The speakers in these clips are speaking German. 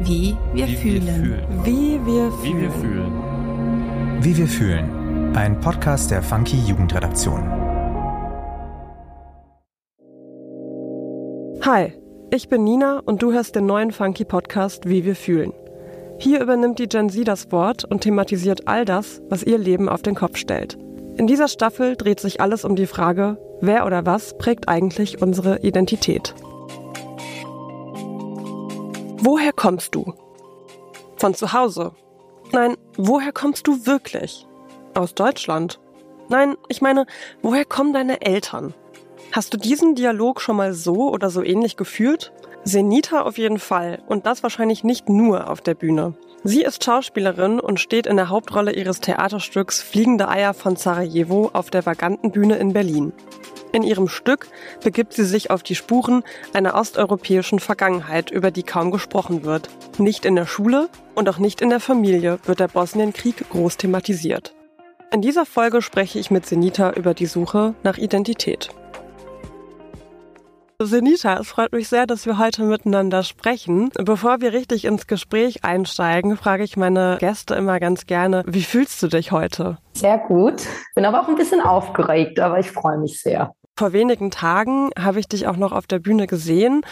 Wie wir Wie fühlen. wir fühlen. Wie wir Wie wir fühlen. fühlen. Wie wir fühlen. Ein Podcast der Funky Jugendredaktion. Hi, ich bin Nina und du hörst den neuen Funky Podcast Wie wir fühlen. Hier übernimmt die Gen Z das Wort und thematisiert all das, was ihr Leben auf den Kopf stellt. In dieser Staffel dreht sich alles um die Frage, wer oder was prägt eigentlich unsere Identität. Woher kommst du? Von zu Hause? Nein, woher kommst du wirklich? Aus Deutschland? Nein, ich meine, woher kommen deine Eltern? Hast du diesen Dialog schon mal so oder so ähnlich geführt? Senita auf jeden Fall und das wahrscheinlich nicht nur auf der Bühne. Sie ist Schauspielerin und steht in der Hauptrolle ihres Theaterstücks Fliegende Eier von Sarajevo auf der Vagantenbühne in Berlin. In ihrem Stück begibt sie sich auf die Spuren einer osteuropäischen Vergangenheit, über die kaum gesprochen wird. Nicht in der Schule und auch nicht in der Familie wird der Bosnienkrieg groß thematisiert. In dieser Folge spreche ich mit Senita über die Suche nach Identität. Senita, es freut mich sehr, dass wir heute miteinander sprechen. Bevor wir richtig ins Gespräch einsteigen, frage ich meine Gäste immer ganz gerne, wie fühlst du dich heute? Sehr gut. Bin aber auch ein bisschen aufgeregt, aber ich freue mich sehr. Vor wenigen Tagen habe ich dich auch noch auf der Bühne gesehen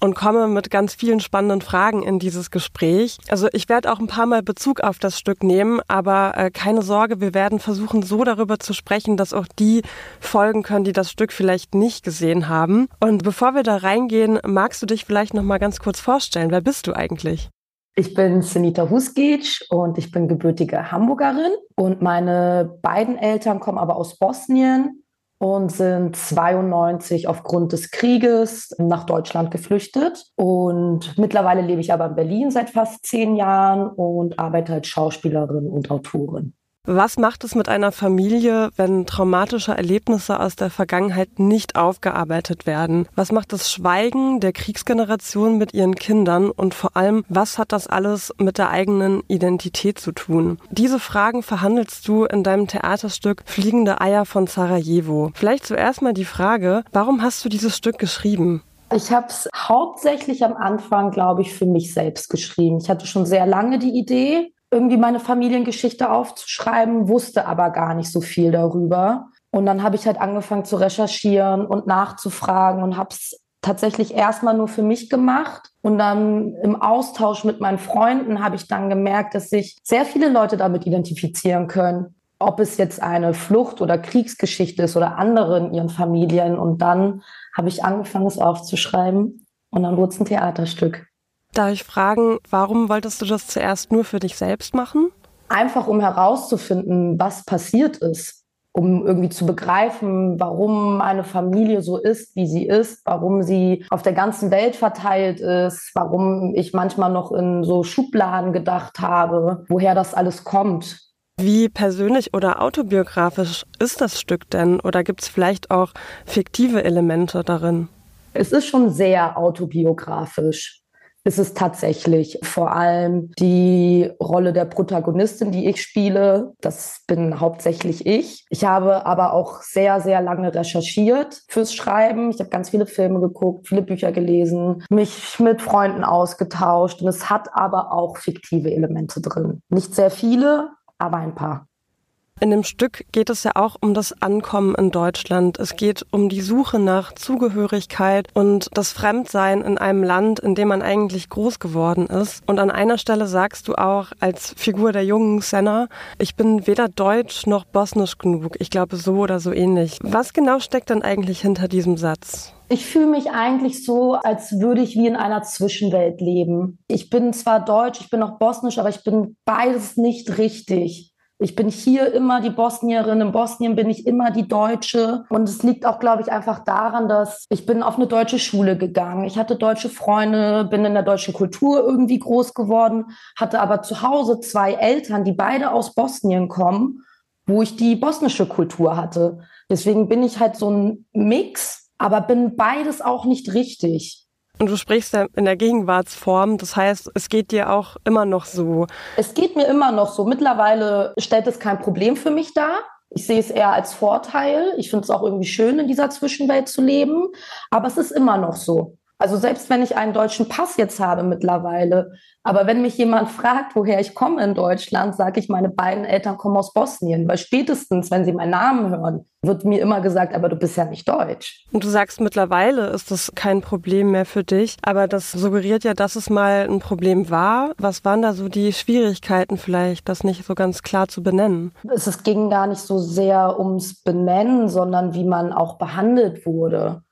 und komme mit ganz vielen spannenden Fragen in dieses Gespräch. Also ich werde auch ein paar Mal Bezug auf das Stück nehmen, aber äh, keine Sorge, wir werden versuchen, so darüber zu sprechen, dass auch die folgen können, die das Stück vielleicht nicht gesehen haben. Und bevor wir da reingehen, magst du dich vielleicht noch mal ganz kurz vorstellen. Wer bist du eigentlich? Ich bin Senita Husgic und ich bin gebürtige Hamburgerin und meine beiden Eltern kommen aber aus Bosnien und sind 92 aufgrund des Krieges nach Deutschland geflüchtet. Und mittlerweile lebe ich aber in Berlin seit fast zehn Jahren und arbeite als Schauspielerin und Autorin. Was macht es mit einer Familie, wenn traumatische Erlebnisse aus der Vergangenheit nicht aufgearbeitet werden? Was macht das Schweigen der Kriegsgeneration mit ihren Kindern? Und vor allem, was hat das alles mit der eigenen Identität zu tun? Diese Fragen verhandelst du in deinem Theaterstück Fliegende Eier von Sarajevo. Vielleicht zuerst mal die Frage, warum hast du dieses Stück geschrieben? Ich habe es hauptsächlich am Anfang, glaube ich, für mich selbst geschrieben. Ich hatte schon sehr lange die Idee, irgendwie meine Familiengeschichte aufzuschreiben, wusste aber gar nicht so viel darüber. Und dann habe ich halt angefangen zu recherchieren und nachzufragen und habe es tatsächlich erstmal nur für mich gemacht. Und dann im Austausch mit meinen Freunden habe ich dann gemerkt, dass sich sehr viele Leute damit identifizieren können. Ob es jetzt eine Flucht- oder Kriegsgeschichte ist oder andere in ihren Familien. Und dann habe ich angefangen, es aufzuschreiben. Und dann wurde es ein Theaterstück. Darf ich fragen, warum wolltest du das zuerst nur für dich selbst machen? Einfach um herauszufinden, was passiert ist, um irgendwie zu begreifen, warum eine Familie so ist, wie sie ist, warum sie auf der ganzen Welt verteilt ist, warum ich manchmal noch in so Schubladen gedacht habe, woher das alles kommt. Wie persönlich oder autobiografisch ist das Stück denn? Oder gibt es vielleicht auch fiktive Elemente darin? Es ist schon sehr autobiografisch. Es ist tatsächlich vor allem die Rolle der Protagonistin, die ich spiele. Das bin hauptsächlich ich. Ich habe aber auch sehr, sehr lange recherchiert fürs Schreiben. Ich habe ganz viele Filme geguckt, viele Bücher gelesen, mich mit Freunden ausgetauscht. Und es hat aber auch fiktive Elemente drin. Nicht sehr viele, aber ein paar. In dem Stück geht es ja auch um das Ankommen in Deutschland. Es geht um die Suche nach Zugehörigkeit und das Fremdsein in einem Land, in dem man eigentlich groß geworden ist. Und an einer Stelle sagst du auch als Figur der jungen Senna, ich bin weder deutsch noch bosnisch genug. Ich glaube so oder so ähnlich. Was genau steckt denn eigentlich hinter diesem Satz? Ich fühle mich eigentlich so, als würde ich wie in einer Zwischenwelt leben. Ich bin zwar deutsch, ich bin auch bosnisch, aber ich bin beides nicht richtig. Ich bin hier immer die Bosnierin, in Bosnien bin ich immer die Deutsche. Und es liegt auch, glaube ich, einfach daran, dass ich bin auf eine deutsche Schule gegangen. Ich hatte deutsche Freunde, bin in der deutschen Kultur irgendwie groß geworden, hatte aber zu Hause zwei Eltern, die beide aus Bosnien kommen, wo ich die bosnische Kultur hatte. Deswegen bin ich halt so ein Mix, aber bin beides auch nicht richtig. Und du sprichst ja in der Gegenwartsform, das heißt, es geht dir auch immer noch so. Es geht mir immer noch so. Mittlerweile stellt es kein Problem für mich dar. Ich sehe es eher als Vorteil. Ich finde es auch irgendwie schön, in dieser Zwischenwelt zu leben. Aber es ist immer noch so. Also selbst wenn ich einen deutschen Pass jetzt habe mittlerweile, aber wenn mich jemand fragt, woher ich komme in Deutschland, sage ich, meine beiden Eltern kommen aus Bosnien, weil spätestens, wenn sie meinen Namen hören, wird mir immer gesagt, aber du bist ja nicht deutsch. Und du sagst, mittlerweile ist das kein Problem mehr für dich, aber das suggeriert ja, dass es mal ein Problem war. Was waren da so die Schwierigkeiten vielleicht, das nicht so ganz klar zu benennen? Es, ging gar nicht so sehr ums Benennen, sondern wie man auch behandelt wurde.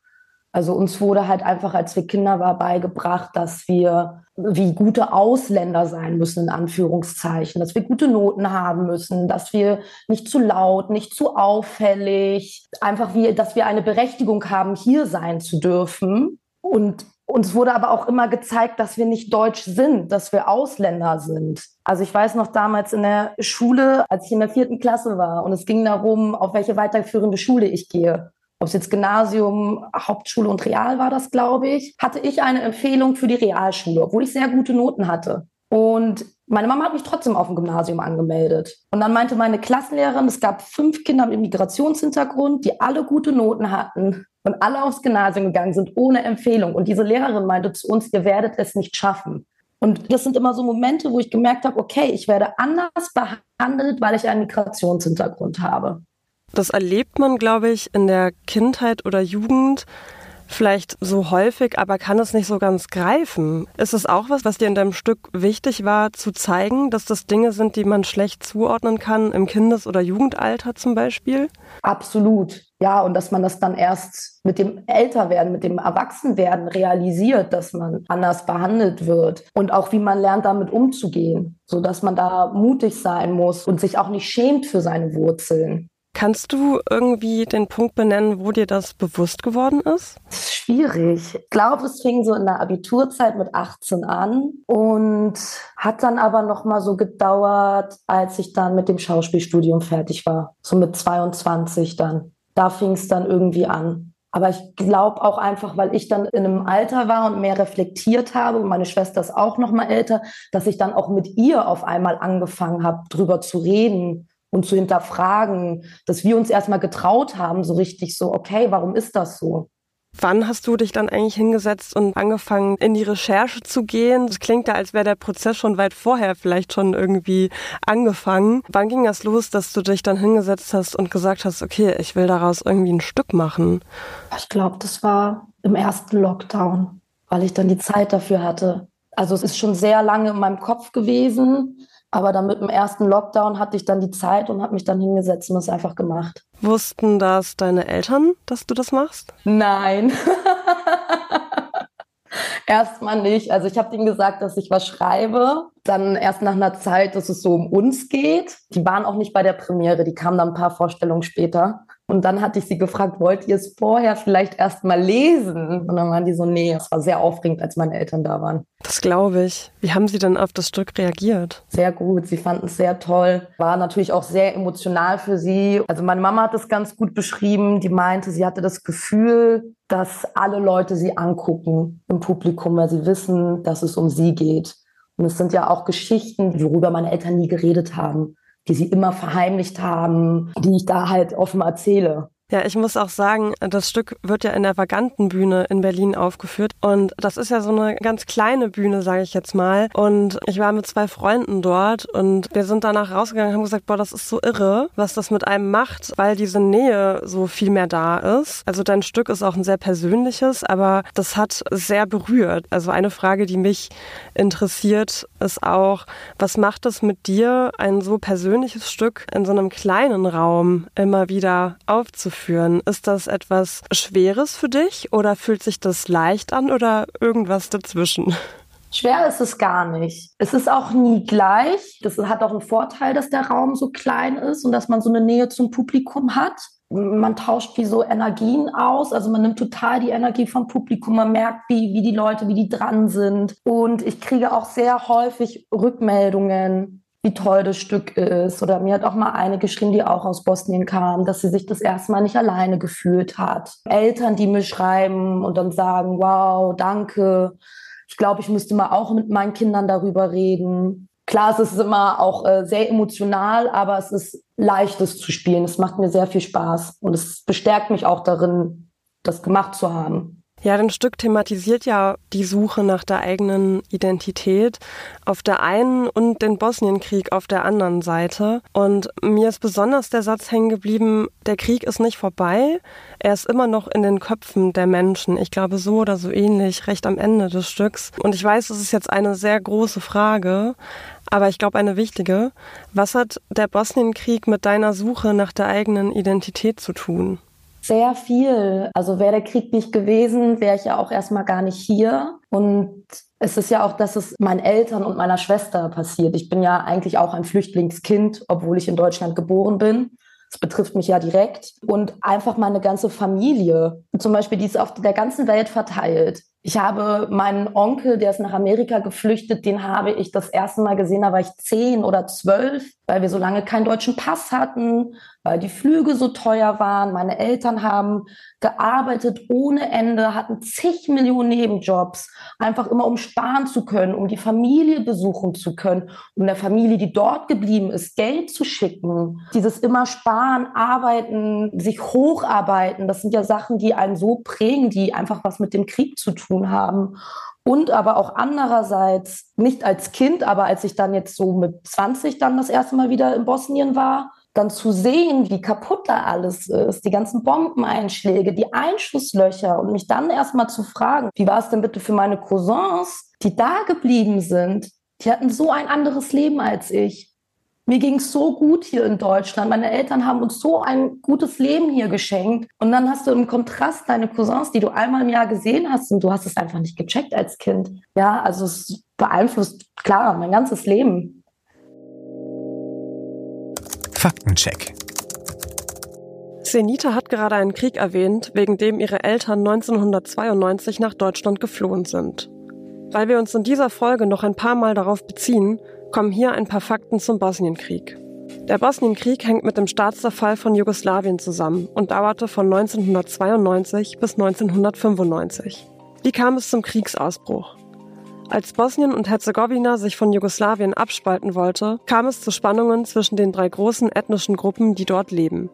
Also uns wurde halt einfach, als wir Kinder waren, beigebracht, dass wir wie gute Ausländer sein müssen, in Anführungszeichen, dass wir gute Noten haben müssen, dass wir nicht zu laut, nicht zu auffällig, einfach wie, dass wir eine Berechtigung haben, hier sein zu dürfen. Und uns wurde aber auch immer gezeigt, dass wir nicht deutsch sind, dass wir Ausländer sind. Also ich weiß noch damals in der Schule, als ich in der vierten Klasse war und es ging darum, auf welche weiterführende Schule ich gehe ob es jetzt Gymnasium, Hauptschule und Real war das, glaube ich, hatte ich eine Empfehlung für die Realschule, obwohl ich sehr gute Noten hatte. Und meine Mama hat mich trotzdem auf dem Gymnasium angemeldet. Und dann meinte meine Klassenlehrerin, es gab fünf Kinder mit Migrationshintergrund, die alle gute Noten hatten und alle aufs Gymnasium gegangen sind ohne Empfehlung. Und diese Lehrerin meinte zu uns, ihr werdet es nicht schaffen. Und das sind immer so Momente, wo ich gemerkt habe, okay, ich werde anders behandelt, weil ich einen Migrationshintergrund habe. Das erlebt man, glaube ich, in der Kindheit oder Jugend vielleicht so häufig, aber kann es nicht so ganz greifen. Ist es auch was, was dir in deinem Stück wichtig war, zu zeigen, dass das Dinge sind, die man schlecht zuordnen kann, im Kindes- oder Jugendalter zum Beispiel? Absolut. Ja, und dass man das dann erst mit dem Älterwerden, mit dem Erwachsenwerden realisiert, dass man anders behandelt wird und auch wie man lernt, damit umzugehen, so dass man da mutig sein muss und sich auch nicht schämt für seine Wurzeln. Kannst du irgendwie den Punkt benennen, wo dir das bewusst geworden ist? Das ist schwierig. Ich glaube, es fing so in der Abiturzeit mit 18 an und hat dann aber noch mal so gedauert, als ich dann mit dem Schauspielstudium fertig war, so mit 22 dann. Da fing es dann irgendwie an. Aber ich glaube auch einfach, weil ich dann in einem Alter war und mehr reflektiert habe und meine Schwester ist auch noch mal älter, dass ich dann auch mit ihr auf einmal angefangen habe, drüber zu reden und zu hinterfragen, dass wir uns erstmal getraut haben, so richtig so, okay, warum ist das so? Wann hast du dich dann eigentlich hingesetzt und angefangen, in die Recherche zu gehen? Das klingt ja, als wäre der Prozess schon weit vorher vielleicht schon irgendwie angefangen. Wann ging das los, dass du dich dann hingesetzt hast und gesagt hast, okay, ich will daraus irgendwie ein Stück machen? Ich glaube, das war im ersten Lockdown, weil ich dann die Zeit dafür hatte. Also es ist schon sehr lange in meinem Kopf gewesen, aber dann mit dem ersten Lockdown hatte ich dann die Zeit und habe mich dann hingesetzt und es einfach gemacht. Wussten das deine Eltern, dass du das machst? Nein. Erstmal nicht. Also ich habe denen gesagt, dass ich was schreibe. Dann erst nach einer Zeit, dass es so um uns geht. Die waren auch nicht bei der Premiere, die kamen dann ein paar Vorstellungen später. Und dann hatte ich sie gefragt, wollt ihr es vorher vielleicht erst mal lesen? Und dann waren die so, nee, es war sehr aufregend, als meine Eltern da waren. Das glaube ich. Wie haben sie denn auf das Stück reagiert? Sehr gut. Sie fanden es sehr toll. War natürlich auch sehr emotional für sie. Also meine Mama hat es ganz gut beschrieben. Die meinte, sie hatte das Gefühl, dass alle Leute sie angucken im Publikum, weil sie wissen, dass es um sie geht. Und es sind ja auch Geschichten, worüber meine Eltern nie geredet haben die sie immer verheimlicht haben, die ich da halt offen erzähle. Ja, ich muss auch sagen, das Stück wird ja in der Vagantenbühne in Berlin aufgeführt und das ist ja so eine ganz kleine Bühne, sage ich jetzt mal. Und ich war mit zwei Freunden dort und wir sind danach rausgegangen und haben gesagt, boah, das ist so irre, was das mit einem macht, weil diese Nähe so viel mehr da ist. Also dein Stück ist auch ein sehr persönliches, aber das hat sehr berührt. Also eine Frage, die mich interessiert, ist auch, was macht es mit dir, ein so persönliches Stück in so einem kleinen Raum immer wieder aufzuführen? Führen. Ist das etwas Schweres für dich oder fühlt sich das leicht an oder irgendwas dazwischen? Schwer ist es gar nicht. Es ist auch nie gleich. Das hat auch einen Vorteil, dass der Raum so klein ist und dass man so eine Nähe zum Publikum hat. Man tauscht wie so Energien aus. Also man nimmt total die Energie vom Publikum. Man merkt, wie, wie die Leute, wie die dran sind. Und ich kriege auch sehr häufig Rückmeldungen wie toll das Stück ist. Oder mir hat auch mal eine geschrieben, die auch aus Bosnien kam, dass sie sich das erste Mal nicht alleine gefühlt hat. Eltern, die mir schreiben und dann sagen, wow, danke. Ich glaube, ich müsste mal auch mit meinen Kindern darüber reden. Klar, es ist immer auch äh, sehr emotional, aber es ist leicht, es zu spielen. Es macht mir sehr viel Spaß und es bestärkt mich auch darin, das gemacht zu haben. Ja, dein Stück thematisiert ja die Suche nach der eigenen Identität auf der einen und den Bosnienkrieg auf der anderen Seite. Und mir ist besonders der Satz hängen geblieben, der Krieg ist nicht vorbei, er ist immer noch in den Köpfen der Menschen. Ich glaube so oder so ähnlich, recht am Ende des Stücks. Und ich weiß, es ist jetzt eine sehr große Frage, aber ich glaube eine wichtige. Was hat der Bosnienkrieg mit deiner Suche nach der eigenen Identität zu tun? Sehr viel. Also wäre der Krieg nicht gewesen, wäre ich ja auch erstmal gar nicht hier. Und es ist ja auch, dass es meinen Eltern und meiner Schwester passiert. Ich bin ja eigentlich auch ein Flüchtlingskind, obwohl ich in Deutschland geboren bin. Das betrifft mich ja direkt. Und einfach meine ganze Familie, zum Beispiel, die ist auf der ganzen Welt verteilt. Ich habe meinen Onkel, der ist nach Amerika geflüchtet, den habe ich das erste Mal gesehen, da war ich zehn oder zwölf, weil wir so lange keinen deutschen Pass hatten, weil die Flüge so teuer waren. Meine Eltern haben gearbeitet ohne Ende, hatten zig Millionen Nebenjobs, einfach immer um sparen zu können, um die Familie besuchen zu können, um der Familie, die dort geblieben ist, Geld zu schicken. Dieses immer sparen, arbeiten, sich hocharbeiten, das sind ja Sachen, die einen so prägen, die einfach was mit dem Krieg zu tun haben. Und aber auch andererseits, nicht als Kind, aber als ich dann jetzt so mit 20 dann das erste Mal wieder in Bosnien war, dann zu sehen, wie kaputt da alles ist, die ganzen Bombeneinschläge, die Einschusslöcher und mich dann erstmal zu fragen, wie war es denn bitte für meine Cousins, die da geblieben sind? Die hatten so ein anderes Leben als ich. Mir ging es so gut hier in Deutschland. Meine Eltern haben uns so ein gutes Leben hier geschenkt. Und dann hast du im Kontrast deine Cousins, die du einmal im Jahr gesehen hast und du hast es einfach nicht gecheckt als Kind. Ja, also es beeinflusst, klar, mein ganzes Leben. Faktencheck. Senita hat gerade einen Krieg erwähnt, wegen dem ihre Eltern 1992 nach Deutschland geflohen sind. Weil wir uns in dieser Folge noch ein paar Mal darauf beziehen, kommen hier ein paar Fakten zum Bosnienkrieg. Der Bosnienkrieg hängt mit dem Staatszerfall von Jugoslawien zusammen und dauerte von 1992 bis 1995. Wie kam es zum Kriegsausbruch? Als Bosnien und Herzegowina sich von Jugoslawien abspalten wollte, kam es zu Spannungen zwischen den drei großen ethnischen Gruppen, die dort leben.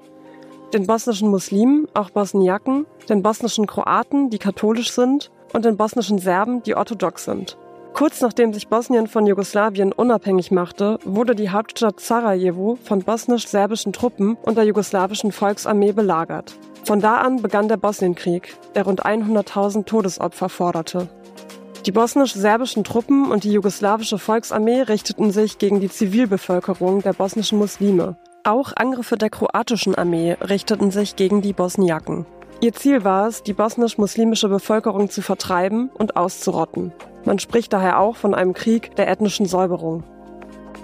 Den bosnischen Muslimen, auch Bosniaken, den bosnischen Kroaten, die katholisch sind, und den bosnischen Serben, die orthodox sind. Kurz nachdem sich Bosnien von Jugoslawien unabhängig machte, wurde die Hauptstadt Sarajevo von bosnisch-serbischen Truppen und der jugoslawischen Volksarmee belagert. Von da an begann der Bosnienkrieg, der rund 100.000 Todesopfer forderte. Die bosnisch-serbischen Truppen und die jugoslawische Volksarmee richteten sich gegen die Zivilbevölkerung der bosnischen Muslime. Auch Angriffe der kroatischen Armee richteten sich gegen die Bosniaken. Ihr Ziel war es, die bosnisch-muslimische Bevölkerung zu vertreiben und auszurotten. Man spricht daher auch von einem Krieg der ethnischen Säuberung.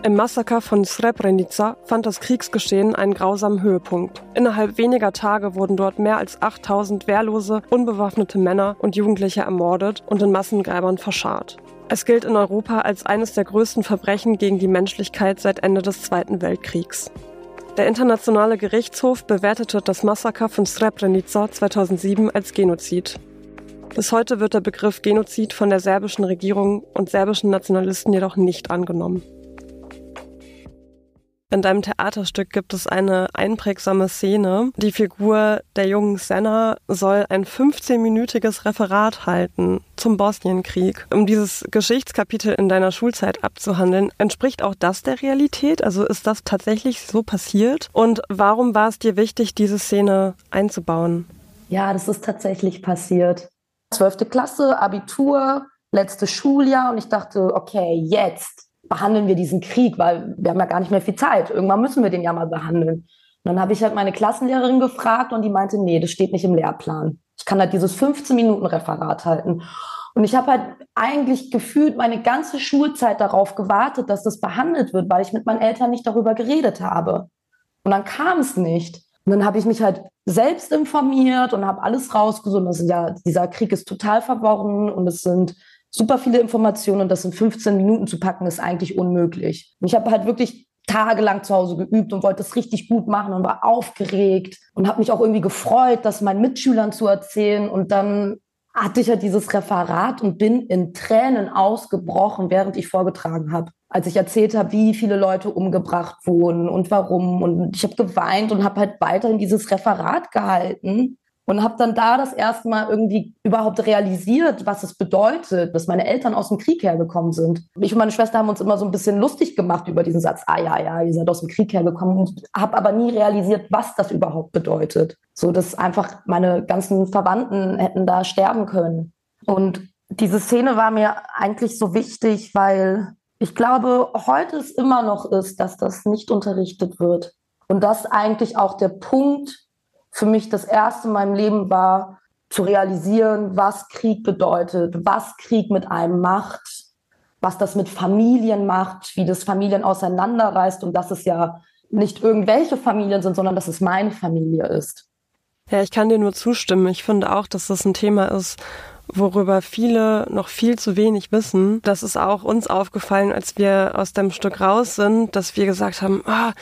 Im Massaker von Srebrenica fand das Kriegsgeschehen einen grausamen Höhepunkt. Innerhalb weniger Tage wurden dort mehr als 8000 wehrlose, unbewaffnete Männer und Jugendliche ermordet und in Massengräbern verscharrt. Es gilt in Europa als eines der größten Verbrechen gegen die Menschlichkeit seit Ende des Zweiten Weltkriegs. Der Internationale Gerichtshof bewertete das Massaker von Srebrenica 2007 als Genozid. Bis heute wird der Begriff Genozid von der serbischen Regierung und serbischen Nationalisten jedoch nicht angenommen. In deinem Theaterstück gibt es eine einprägsame Szene. Die Figur der jungen Senna soll ein 15-minütiges Referat halten zum Bosnienkrieg. Um dieses Geschichtskapitel in deiner Schulzeit abzuhandeln, entspricht auch das der Realität? Also ist das tatsächlich so passiert? Und warum war es dir wichtig, diese Szene einzubauen? Ja, das ist tatsächlich passiert. Zwölfte Klasse, Abitur, letztes Schuljahr und ich dachte, okay, jetzt behandeln wir diesen Krieg, weil wir haben ja gar nicht mehr viel Zeit. Irgendwann müssen wir den ja mal behandeln. Und dann habe ich halt meine Klassenlehrerin gefragt und die meinte, nee, das steht nicht im Lehrplan. Ich kann halt dieses 15-Minuten-Referat halten. Und ich habe halt eigentlich gefühlt meine ganze Schulzeit darauf gewartet, dass das behandelt wird, weil ich mit meinen Eltern nicht darüber geredet habe. Und dann kam es nicht. Und dann habe ich mich halt selbst informiert und habe alles rausgesucht. Das ja, dieser Krieg ist total verworren und es sind super viele Informationen und das in 15 Minuten zu packen, ist eigentlich unmöglich. Und ich habe halt wirklich tagelang zu Hause geübt und wollte es richtig gut machen und war aufgeregt und habe mich auch irgendwie gefreut, das meinen Mitschülern zu erzählen. Und dann hatte ich halt dieses Referat und bin in Tränen ausgebrochen, während ich vorgetragen habe. Als ich erzählt habe, wie viele Leute umgebracht wurden und warum. Und ich habe geweint und habe halt weiterhin dieses Referat gehalten und habe dann da das erste Mal irgendwie überhaupt realisiert, was es bedeutet, dass meine Eltern aus dem Krieg hergekommen sind. Ich und meine Schwester haben uns immer so ein bisschen lustig gemacht über diesen Satz, ah ja, ja, ihr seid aus dem Krieg hergekommen und habe aber nie realisiert, was das überhaupt bedeutet. So, dass einfach meine ganzen Verwandten hätten da sterben können. Und diese Szene war mir eigentlich so wichtig, weil ich glaube, heute es immer noch ist, dass das nicht unterrichtet wird. Und das eigentlich auch der Punkt für mich das erste in meinem Leben war, zu realisieren, was Krieg bedeutet, was Krieg mit einem macht, was das mit Familien macht, wie das Familien auseinanderreißt und dass es ja nicht irgendwelche Familien sind, sondern dass es meine Familie ist. Ja, ich kann dir nur zustimmen. Ich finde auch, dass das ein Thema ist, worüber viele noch viel zu wenig wissen. Das ist auch uns aufgefallen, als wir aus dem Stück raus sind, dass wir gesagt haben, ah,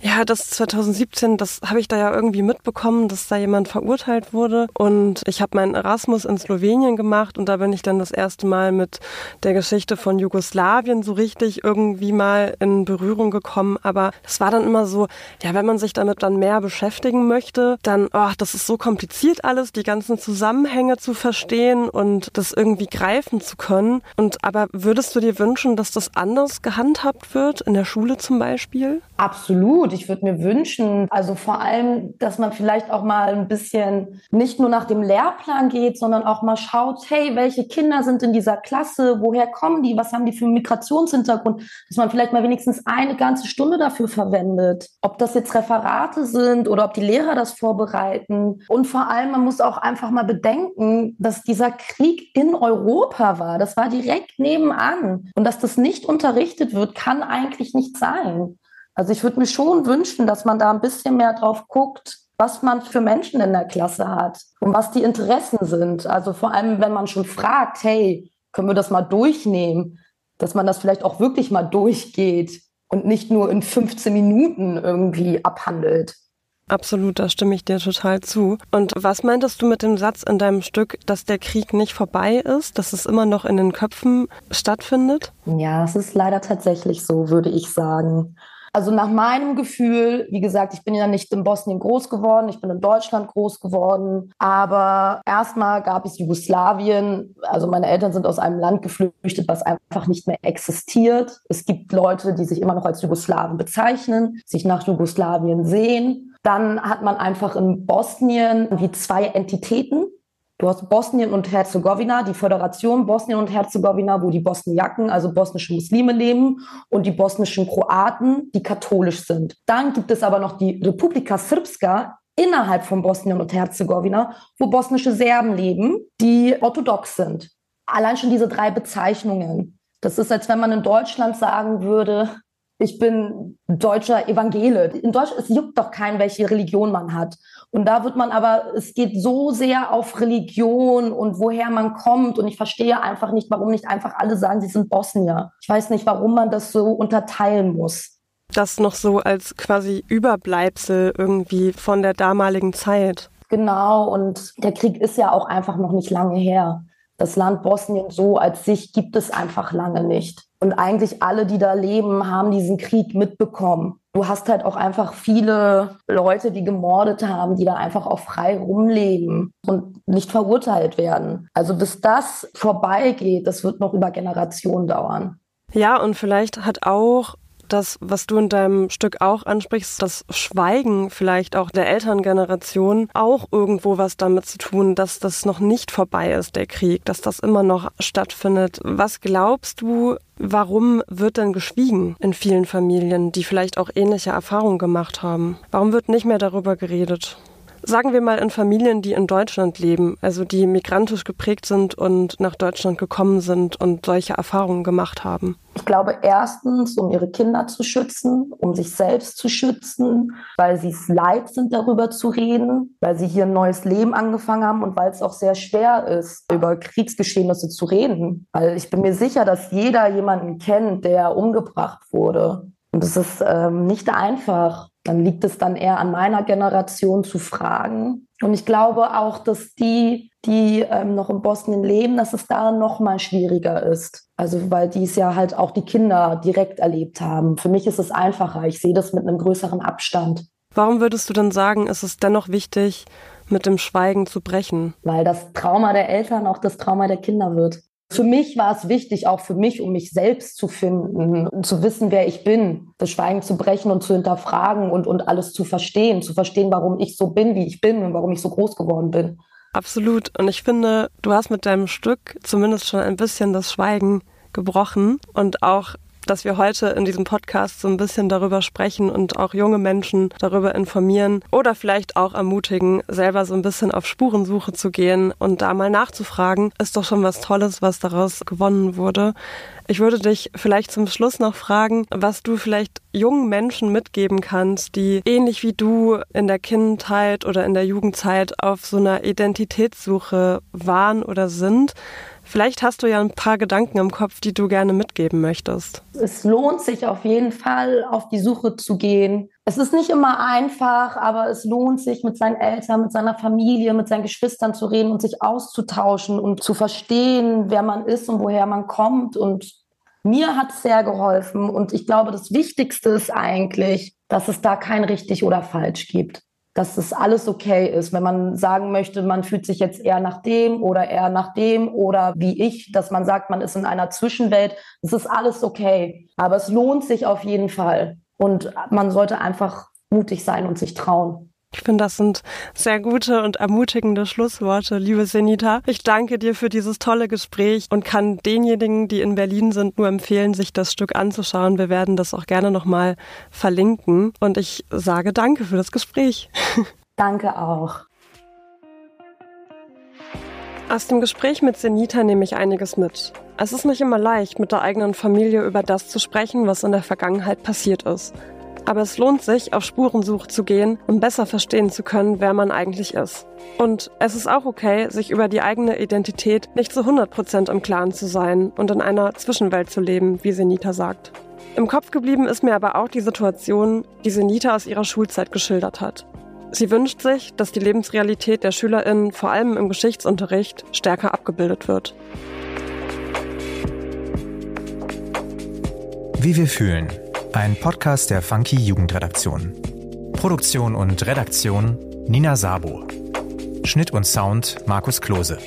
ja, das 2017, das habe ich da ja irgendwie mitbekommen, dass da jemand verurteilt wurde. Und ich habe meinen Erasmus in Slowenien gemacht und da bin ich dann das erste Mal mit der Geschichte von Jugoslawien so richtig irgendwie mal in Berührung gekommen. Aber das war dann immer so, ja, wenn man sich damit dann mehr beschäftigen möchte, dann, ach, das ist so kompliziert alles, die ganzen Zusammenhänge zu verstehen und das irgendwie greifen zu können. Und aber würdest du dir wünschen, dass das anders gehandhabt wird, in der Schule zum Beispiel? Absolut gut. Ich würde mir wünschen, also vor allem, dass man vielleicht auch mal ein bisschen nicht nur nach dem Lehrplan geht, sondern auch mal schaut, hey, welche Kinder sind in dieser Klasse? Woher kommen die? Was haben die für einen Migrationshintergrund? Dass man vielleicht mal wenigstens eine ganze Stunde dafür verwendet. Ob das jetzt Referate sind oder ob die Lehrer das vorbereiten. Und vor allem, man muss auch einfach mal bedenken, dass dieser Krieg in Europa war. Das war direkt nebenan. Und dass das nicht unterrichtet wird, kann eigentlich nicht sein. Also ich würde mir schon wünschen, dass man da ein bisschen mehr drauf guckt, was man für Menschen in der Klasse hat und was die Interessen sind. Also vor allem, wenn man schon fragt, hey, können wir das mal durchnehmen, dass man das vielleicht auch wirklich mal durchgeht und nicht nur in 15 Minuten irgendwie abhandelt. Absolut, da stimme ich dir total zu. Und was meintest du mit dem Satz in deinem Stück, dass der Krieg nicht vorbei ist, dass es immer noch in den Köpfen stattfindet? Ja, es ist leider tatsächlich so, würde ich sagen. Also nach meinem Gefühl, wie gesagt, ich bin ja nicht in Bosnien groß geworden, ich bin in Deutschland groß geworden, aber erstmal gab es Jugoslawien, also meine Eltern sind aus einem Land geflüchtet, was einfach nicht mehr existiert. Es gibt Leute, die sich immer noch als Jugoslawen bezeichnen, sich nach Jugoslawien sehen. Dann hat man einfach in Bosnien wie zwei Entitäten. Du hast Bosnien und Herzegowina, die Föderation Bosnien und Herzegowina, wo die Bosniaken, also bosnische Muslime leben und die bosnischen Kroaten, die katholisch sind. Dann gibt es aber noch die Republika Srpska innerhalb von Bosnien und Herzegowina, wo bosnische Serben leben, die orthodox sind. Allein schon diese drei Bezeichnungen. Das ist, als wenn man in Deutschland sagen würde, ich bin deutscher Evangele. In Deutschland, es juckt doch keinen, welche Religion man hat. Und da wird man aber, es geht so sehr auf Religion und woher man kommt. Und ich verstehe einfach nicht, warum nicht einfach alle sagen, sie sind Bosnier. Ich weiß nicht, warum man das so unterteilen muss. Das noch so als quasi Überbleibsel irgendwie von der damaligen Zeit. Genau, und der Krieg ist ja auch einfach noch nicht lange her. Das Land Bosnien so als sich gibt es einfach lange nicht. Und eigentlich alle, die da leben, haben diesen Krieg mitbekommen. Du hast halt auch einfach viele Leute, die gemordet haben, die da einfach auch frei rumleben und nicht verurteilt werden. Also bis das vorbeigeht, das wird noch über Generationen dauern. Ja, und vielleicht hat auch das, was du in deinem Stück auch ansprichst, das Schweigen vielleicht auch der Elterngeneration, auch irgendwo was damit zu tun, dass das noch nicht vorbei ist, der Krieg, dass das immer noch stattfindet. Was glaubst du, warum wird denn geschwiegen in vielen Familien, die vielleicht auch ähnliche Erfahrungen gemacht haben? Warum wird nicht mehr darüber geredet? Sagen wir mal in Familien, die in Deutschland leben, also die migrantisch geprägt sind und nach Deutschland gekommen sind und solche Erfahrungen gemacht haben? Ich glaube erstens, um ihre Kinder zu schützen, um sich selbst zu schützen, weil sie es leid sind, darüber zu reden, weil sie hier ein neues Leben angefangen haben und weil es auch sehr schwer ist, über Kriegsgeschehnisse zu reden. Weil ich bin mir sicher, dass jeder jemanden kennt, der umgebracht wurde. Und es ist ähm, nicht einfach. Dann liegt es dann eher an meiner Generation zu fragen. Und ich glaube auch, dass die, die ähm, noch in Bosnien leben, dass es da noch mal schwieriger ist. Also weil die es ja halt auch die Kinder direkt erlebt haben. Für mich ist es einfacher. Ich sehe das mit einem größeren Abstand. Warum würdest du dann sagen, ist es dennoch wichtig, mit dem Schweigen zu brechen? Weil das Trauma der Eltern auch das Trauma der Kinder wird. Für mich war es wichtig, auch für mich, um mich selbst zu finden zu wissen, wer ich bin, das Schweigen zu brechen und zu hinterfragen und, und alles zu verstehen, zu verstehen, warum ich so bin, wie ich bin und warum ich so groß geworden bin. Absolut. Und ich finde, du hast mit deinem Stück zumindest schon ein bisschen das Schweigen gebrochen und auch dass wir heute in diesem Podcast so ein bisschen darüber sprechen und auch junge Menschen darüber informieren oder vielleicht auch ermutigen, selber so ein bisschen auf Spurensuche zu gehen und da mal nachzufragen, ist doch schon was Tolles, was daraus gewonnen wurde. Ich würde dich vielleicht zum Schluss noch fragen, was du vielleicht jungen Menschen mitgeben kannst, die ähnlich wie du in der Kindheit oder in der Jugendzeit auf so einer Identitätssuche waren oder sind. Vielleicht hast du ja ein paar Gedanken im Kopf, die du gerne mitgeben möchtest. Es lohnt sich auf jeden Fall, auf die Suche zu gehen. Es ist nicht immer einfach, aber es lohnt sich, mit seinen Eltern, mit seiner Familie, mit seinen Geschwistern zu reden und sich auszutauschen und zu verstehen, wer man ist und woher man kommt. Und mir hat es sehr geholfen. Und ich glaube, das Wichtigste ist eigentlich, dass es da kein richtig oder falsch gibt dass es alles okay ist. Wenn man sagen möchte, man fühlt sich jetzt eher nach dem oder eher nach dem oder wie ich, dass man sagt, man ist in einer Zwischenwelt, es ist alles okay. Aber es lohnt sich auf jeden Fall. Und man sollte einfach mutig sein und sich trauen. Ich finde, das sind sehr gute und ermutigende Schlussworte, liebe Senita. Ich danke dir für dieses tolle Gespräch und kann denjenigen, die in Berlin sind, nur empfehlen, sich das Stück anzuschauen. Wir werden das auch gerne nochmal verlinken. Und ich sage danke für das Gespräch. Danke auch. Aus dem Gespräch mit Senita nehme ich einiges mit. Es ist nicht immer leicht, mit der eigenen Familie über das zu sprechen, was in der Vergangenheit passiert ist. Aber es lohnt sich, auf Spurensuche zu gehen, um besser verstehen zu können, wer man eigentlich ist. Und es ist auch okay, sich über die eigene Identität nicht zu 100% im Klaren zu sein und in einer Zwischenwelt zu leben, wie Senita sagt. Im Kopf geblieben ist mir aber auch die Situation, die Senita aus ihrer Schulzeit geschildert hat. Sie wünscht sich, dass die Lebensrealität der SchülerInnen vor allem im Geschichtsunterricht stärker abgebildet wird. Wie wir fühlen ein Podcast der Funky Jugendredaktion. Produktion und Redaktion Nina Sabo. Schnitt und Sound Markus Klose.